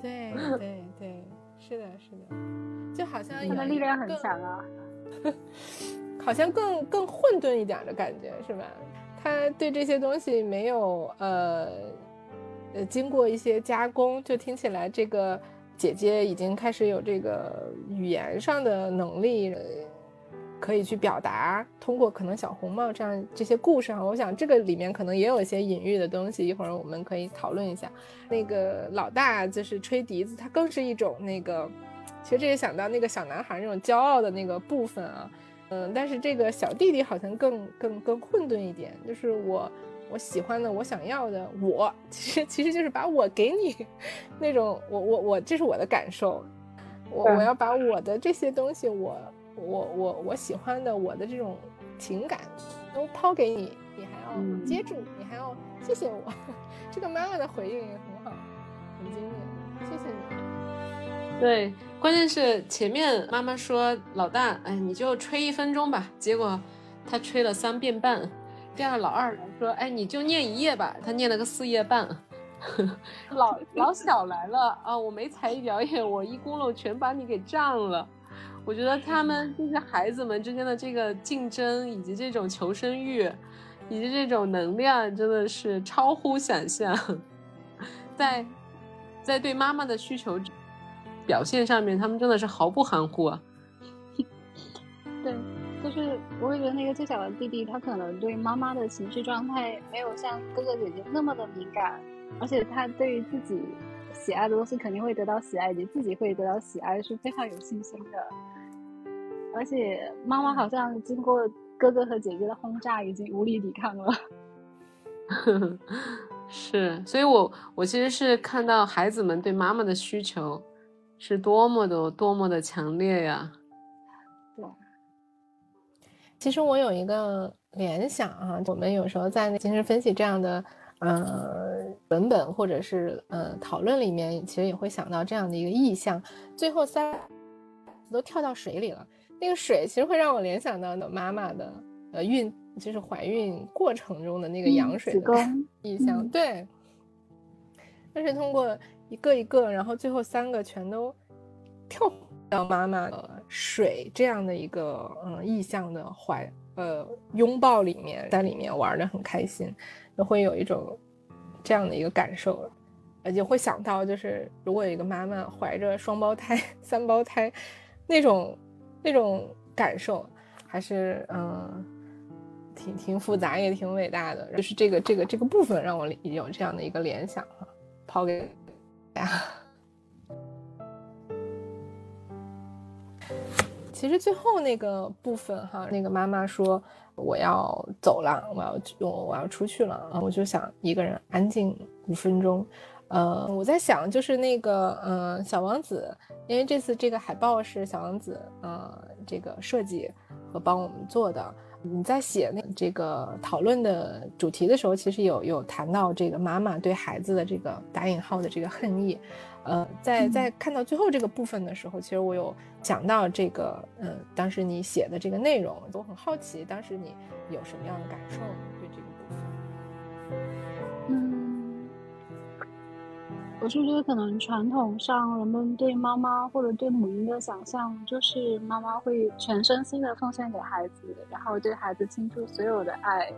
对 (laughs) 对对，是的，是的，就好像他的力量很强啊，(laughs) 好像更更混沌一点的感觉，是吧？他对这些东西没有呃呃经过一些加工，就听起来这个。姐姐已经开始有这个语言上的能力，可以去表达。通过可能小红帽这样这些故事啊，我想这个里面可能也有一些隐喻的东西。一会儿我们可以讨论一下。那个老大就是吹笛子，他更是一种那个，其实这也想到那个小男孩那种骄傲的那个部分啊。嗯，但是这个小弟弟好像更更更混沌一点，就是我。我喜欢的，我想要的，我其实其实就是把我给你那种，我我我，这是我的感受，我我要把我的这些东西，我我我我喜欢的，我的这种情感都抛给你，你还要接住，你还要谢谢我。(laughs) 这个妈妈的回应也很好，很经典，谢谢你。对，关键是前面妈妈说老大，哎，你就吹一分钟吧，结果他吹了三遍半。这样老二来说，哎，你就念一页吧。他念了个四页半。(laughs) 老 (laughs) 老小来了啊，我没才艺表演，我一咕噜全把你给占了。我觉得他们就是孩子们之间的这个竞争，以及这种求生欲，以及这种能量，真的是超乎想象。在在对妈妈的需求表现上面，他们真的是毫不含糊啊。对。就是我会觉得那个最小的弟弟，他可能对妈妈的情绪状态没有像哥哥姐姐那么的敏感，而且他对于自己喜爱的东西肯定会得到喜爱，以及自己会得到喜爱是非常有信心的。而且妈妈好像经过哥哥和姐姐的轰炸，已经无力抵抗了。(laughs) 是，所以我我其实是看到孩子们对妈妈的需求是多么的多么的强烈呀。其实我有一个联想啊，我们有时候在精神分析这样的呃文本或者是呃讨论里面，其实也会想到这样的一个意象。最后三都跳到水里了，那个水其实会让我联想到妈妈的呃孕，就是怀孕过程中的那个羊水的 (laughs) 意象。对，但是通过一个一个，然后最后三个全都跳。到妈妈的水这样的一个嗯意象的怀呃拥抱里面，在里面玩的很开心，都会有一种这样的一个感受，而且会想到就是如果有一个妈妈怀着双胞胎、(laughs) 三胞胎，那种那种感受，还是嗯挺挺复杂也挺伟大的，就是这个这个这个部分让我有这样的一个联想哈，抛给大家。其实最后那个部分哈，那个妈妈说我要走了，我要我我要出去了，我就想一个人安静五分钟。呃，我在想就是那个嗯小王子，因为这次这个海报是小王子呃这个设计和帮我们做的，你在写那这个讨论的主题的时候，其实有有谈到这个妈妈对孩子的这个打引号的这个恨意。呃，在在看到最后这个部分的时候，其实我有想到这个，嗯，当时你写的这个内容，我很好奇，当时你有什么样的感受对这个部分？我是觉得可能传统上人们对妈妈或者对母婴的想象，就是妈妈会全身心的奉献给孩子，然后对孩子倾注所有的爱。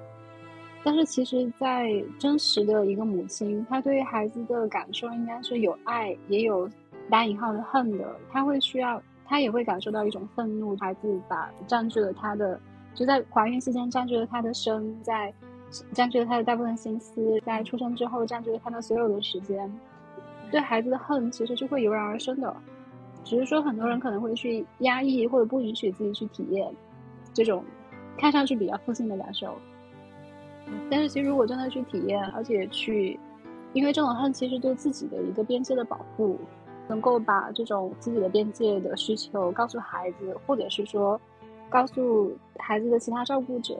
但是其实，在真实的一个母亲，她对于孩子的感受应该是有爱，也有打引号的恨的。她会需要，她也会感受到一种愤怒。孩子把占据了她的，就在怀孕期间占据了她的生，在占据了她的大部分心思，在出生之后占据了她的所有的时间。对孩子的恨其实是会油然而生的，只是说很多人可能会去压抑或者不允许自己去体验这种看上去比较负性的感受。但是其实，如果真的去体验，而且去，因为这种恨其实对自己的一个边界的保护，能够把这种自己的边界的需求告诉孩子，或者是说，告诉孩子的其他照顾者，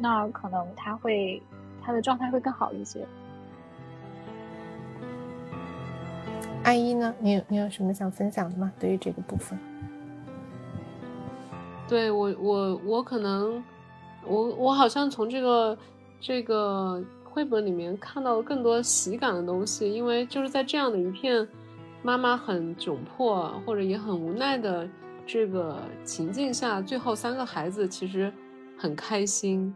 那可能他会他的状态会更好一些。阿姨呢？你有你有什么想分享的吗？对于这个部分？对我我我可能，我我好像从这个。这个绘本里面看到了更多喜感的东西，因为就是在这样的一片妈妈很窘迫或者也很无奈的这个情境下，最后三个孩子其实很开心，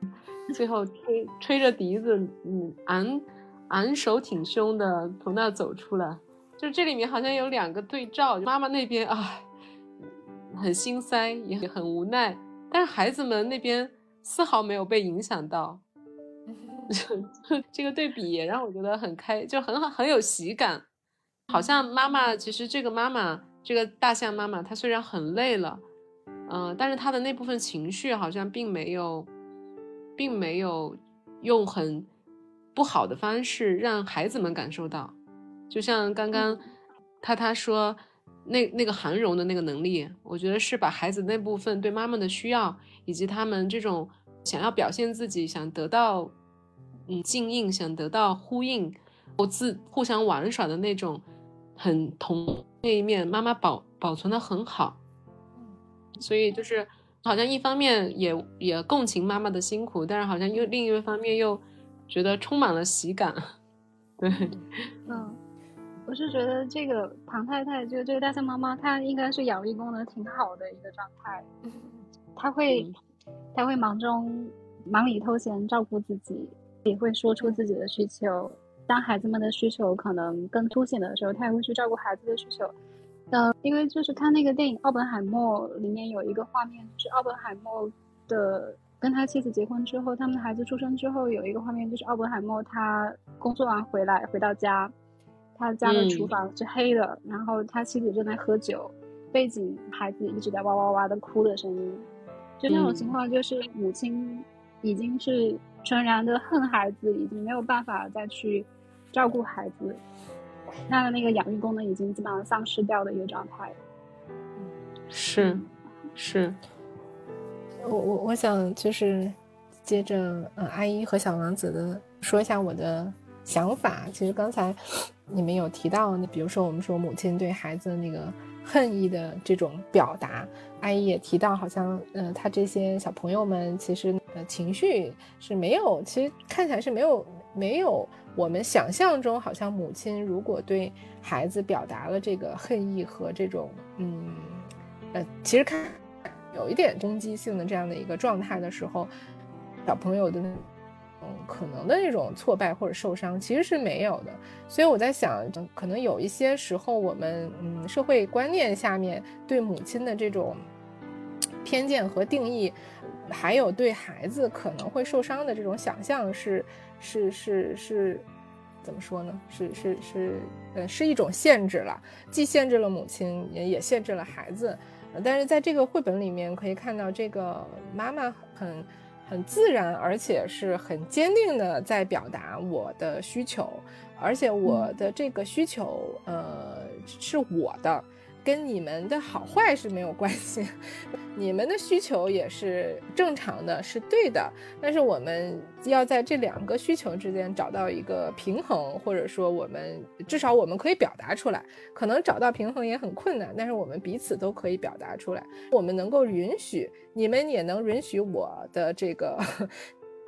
(laughs) 最后吹吹着笛子，嗯，昂昂首挺胸的从那走出来。就这里面好像有两个对照，妈妈那边啊很心塞也很无奈，但是孩子们那边丝毫没有被影响到。(laughs) 这个对比也让我觉得很开，就很好，很有喜感。好像妈妈，其实这个妈妈，这个大象妈妈，她虽然很累了，嗯，但是她的那部分情绪好像并没有，并没有用很不好的方式让孩子们感受到。就像刚刚他他说那那个含容的那个能力，我觉得是把孩子那部分对妈妈的需要，以及他们这种想要表现自己，想得到。嗯，静应想得到呼应，我自互相玩耍的那种很同那一面，妈妈保保存的很好，所以就是好像一方面也也共情妈妈的辛苦，但是好像又另一方面又觉得充满了喜感。(laughs) 对，嗯，我是觉得这个庞太太就这个大象妈妈，她应该是养育功能挺好的一个状态，她会她会忙中忙里偷闲照顾自己。也会说出自己的需求，当孩子们的需求可能更凸显的时候，她也会去照顾孩子的需求。呃，因为就是看那个电影《奥本海默》里面有一个画面，就是奥本海默的跟他妻子结婚之后，他们的孩子出生之后，有一个画面就是奥本海默他工作完回来回到家，他家的厨房是黑的，然后他妻子正在喝酒，背景孩子一直在哇哇哇的哭的声音，就那种情况就是母亲已经是。纯然的恨孩子，已经没有办法再去照顾孩子，他的那个养育功能已经基本上丧失掉的一个状态。是，是。我我我想就是接着呃阿姨和小王子的说一下我的想法。其实刚才 (sniffs) 你们有提到，你比如说我们说母亲对孩子的那个恨意的这种表达，阿姨也提到，好像呃他这些小朋友们其实呃。情绪是没有，其实看起来是没有没有我们想象中，好像母亲如果对孩子表达了这个恨意和这种嗯呃，其实看有一点攻击性的这样的一个状态的时候，小朋友的可能的那种挫败或者受伤其实是没有的。所以我在想，可能有一些时候我们嗯社会观念下面对母亲的这种偏见和定义。还有对孩子可能会受伤的这种想象是是是是，怎么说呢？是是是，呃，是一种限制了，既限制了母亲，也也限制了孩子。但是在这个绘本里面可以看到，这个妈妈很很自然，而且是很坚定的在表达我的需求，而且我的这个需求，呃，是我的。跟你们的好坏是没有关系，(laughs) 你们的需求也是正常的，是对的。但是我们要在这两个需求之间找到一个平衡，或者说我们至少我们可以表达出来。可能找到平衡也很困难，但是我们彼此都可以表达出来。我们能够允许你们，也能允许我的这个。(laughs)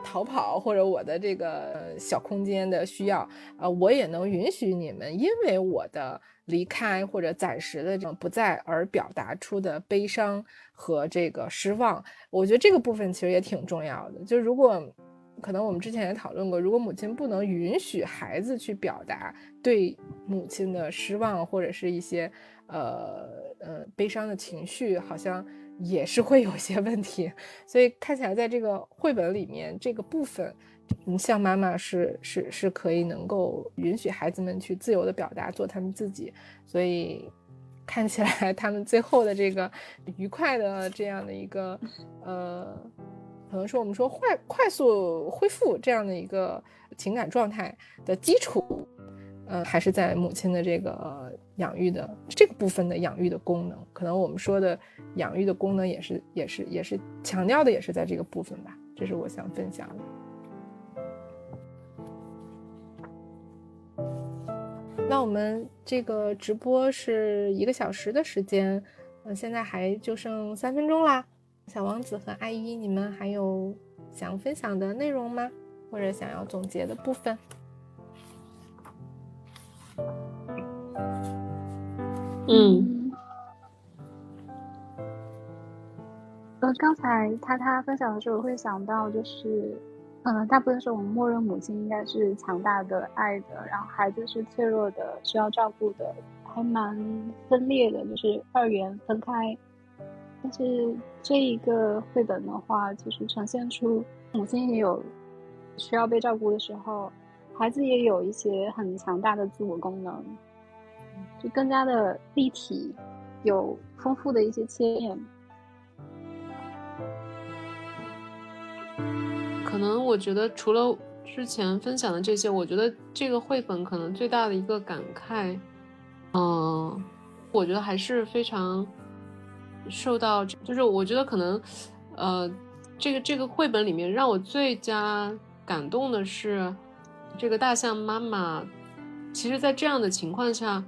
逃跑或者我的这个小空间的需要，呃，我也能允许你们，因为我的离开或者暂时的这种不在而表达出的悲伤和这个失望。我觉得这个部分其实也挺重要的。就如果可能，我们之前也讨论过，如果母亲不能允许孩子去表达对母亲的失望或者是一些呃呃悲伤的情绪，好像。也是会有些问题，所以看起来在这个绘本里面这个部分，嗯，像妈妈是是是可以能够允许孩子们去自由的表达，做他们自己，所以看起来他们最后的这个愉快的这样的一个呃，可能说我们说快快速恢复这样的一个情感状态的基础。呃，还是在母亲的这个养育的这个部分的养育的功能，可能我们说的养育的功能也是也是也是强调的也是在这个部分吧，这是我想分享的。那我们这个直播是一个小时的时间，嗯，现在还就剩三分钟啦。小王子和阿姨，你们还有想分享的内容吗？或者想要总结的部分？嗯，呃，刚才他他分享的时候，我会想到就是，嗯，大部分时候我们默认母亲应该是强大的、爱的，然后孩子是脆弱的、需要照顾的，还蛮分裂的，就是二元分开。但是这一个绘本的话，就是呈现出母亲也有需要被照顾的时候，孩子也有一些很强大的自我功能。就更加的立体，有丰富的一些切面。可能我觉得除了之前分享的这些，我觉得这个绘本可能最大的一个感慨，嗯，我觉得还是非常受到，就是我觉得可能，呃，这个这个绘本里面让我最佳感动的是，这个大象妈妈，其实，在这样的情况下。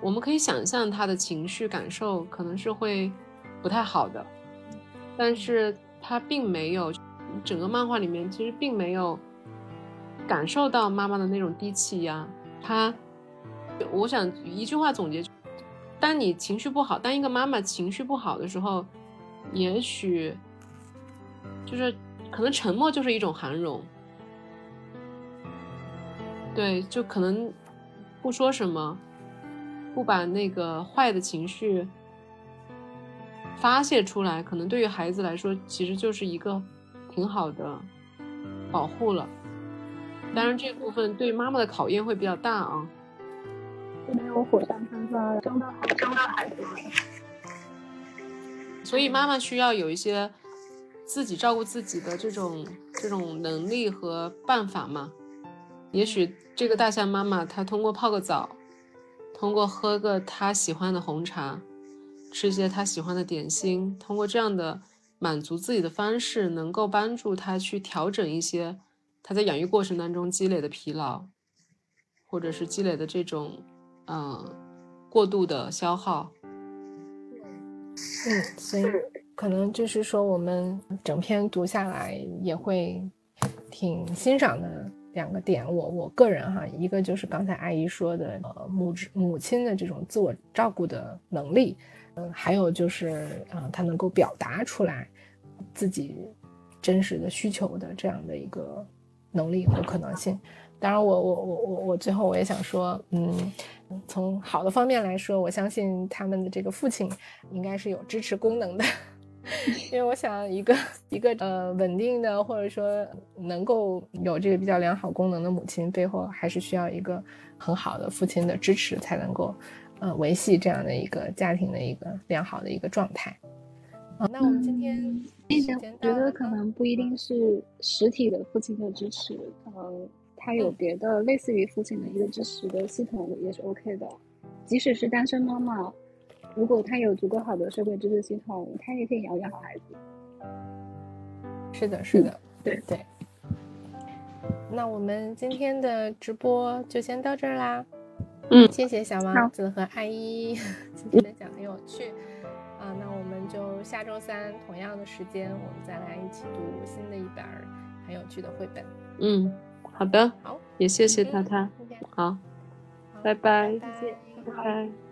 我们可以想象她的情绪感受可能是会不太好的，但是她并没有，整个漫画里面其实并没有感受到妈妈的那种低气压。她，我想一句话总结：当你情绪不好，当一个妈妈情绪不好的时候，也许就是可能沉默就是一种涵容。对，就可能不说什么。不把那个坏的情绪发泄出来，可能对于孩子来说，其实就是一个挺好的保护了。当然，这部分对妈妈的考验会比较大啊。没有火山喷发，生的好，真的孩子。所以妈妈需要有一些自己照顾自己的这种这种能力和办法嘛。也许这个大象妈妈她通过泡个澡。通过喝个她喜欢的红茶，吃一些她喜欢的点心，通过这样的满足自己的方式，能够帮助他去调整一些他在养育过程当中积累的疲劳，或者是积累的这种嗯过度的消耗。嗯，所以可能就是说，我们整篇读下来也会挺欣赏的。两个点，我我个人哈，一个就是刚才阿姨说的，呃，母母亲的这种自我照顾的能力，嗯，还有就是，啊，他能够表达出来自己真实的需求的这样的一个能力和可能性。当然，我我我我我最后我也想说，嗯，从好的方面来说，我相信他们的这个父亲应该是有支持功能的。(laughs) 因为我想，一个一个呃稳定的，或者说能够有这个比较良好功能的母亲，背后还是需要一个很好的父亲的支持，才能够呃维系这样的一个家庭的一个良好的一个状态。好，那我们今天觉得可能不一定是实体的父亲的支持，可能他有别的类似于父亲的一个支持的系统也是 OK 的，即使是单身妈妈。如果他有足够好的社会支持系统，他也可以养育好孩子。是的，是的，对对。那我们今天的直播就先到这儿啦。嗯，谢谢小王子和阿一，(laughs) 今天的讲很有趣。啊，那我们就下周三同样的时间，我们再来一起读新的一本很有趣的绘本。嗯，好的，好，也谢谢他他，好，拜拜，谢谢，拜拜。